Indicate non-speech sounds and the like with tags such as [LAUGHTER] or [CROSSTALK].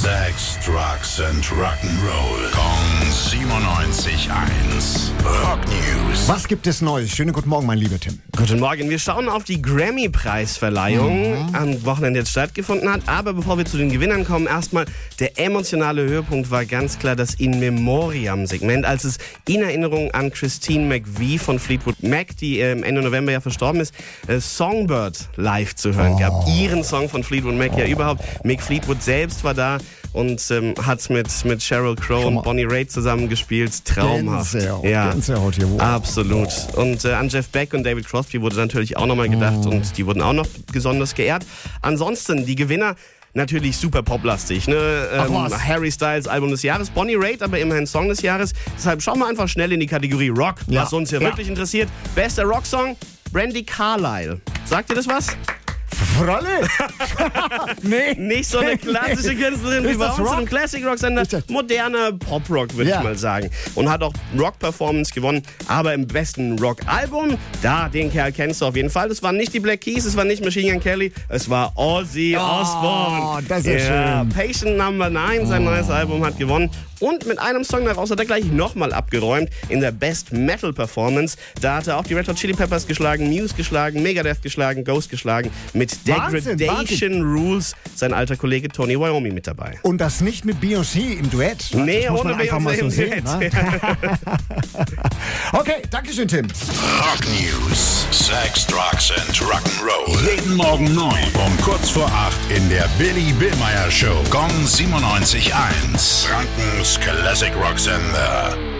Sex, Drugs and Rock'n'Roll. Kong 97.1. Rock News. Was gibt es Neues? Schönen guten Morgen, mein lieber Tim. Guten Morgen. Wir schauen auf die Grammy-Preisverleihung, Mhm. am Wochenende jetzt stattgefunden hat. Aber bevor wir zu den Gewinnern kommen, erstmal der emotionale Höhepunkt war ganz klar das In Memoriam-Segment, als es in Erinnerung an Christine McVie von Fleetwood Mac, die ähm, Ende November ja verstorben ist, äh, Songbird live zu hören gab. Ihren Song von Fleetwood Mac ja überhaupt. Mick Fleetwood selbst war da und ähm, hat mit, mit Sheryl Crow und Bonnie Raitt zusammen gespielt. Traumhaft. Gänsehaut, Gänsehaut hier. Wow. Absolut. Und äh, an Jeff Beck und David Crosby wurde natürlich auch nochmal gedacht Mhm. und die wurden auch noch besonders geehrt. Ansonsten, die Gewinner. Natürlich super poplastig. Ne? Ähm. Harry Styles Album des Jahres, Bonnie Raitt, aber immerhin Song des Jahres. Deshalb schauen wir einfach schnell in die Kategorie Rock, Ja. was uns hier Ja. wirklich interessiert. Bester Rocksong, Brandy Carlile. Sagt ihr das was? Frolle? [LAUGHS] nee. Nicht so eine klassische Künstlerin wie bei uns im Classic Rock, sondern moderner Pop-Rock, würde Ja. ich mal sagen. Und hat auch Rock-Performance gewonnen, aber im besten Rock-Album, da, den Kerl kennst du auf jeden Fall. Das waren nicht die Black Keys, es war nicht Machine Gun Kelly, es war Ozzy Osbourne. das ist ja, schön. Patient Number 9, sein neues Album, hat gewonnen. Und mit einem Song daraus hat er gleich nochmal abgeräumt in der Best Metal Performance. Da hat er auch die Red Hot Chili Peppers geschlagen, Muse geschlagen, Megadeth geschlagen, Ghost geschlagen. Mit Wahnsinn, Degradation Rules sein alter Kollege Tony Wyoming mit dabei. Und das nicht mit Beyoncé im Duett. ne? Nee, das muss ohne mal so Beyoncé im sehen. Duett. Ne? [LAUGHS] okay, danke schön, Tim. Rock News. Sex, Drugs and Rock'n'Roll. Jeden Morgen 9 um kurz vor 8 in der Billy Billmeyer Show. Gong 97.1. Frankens Classic Rock Sender.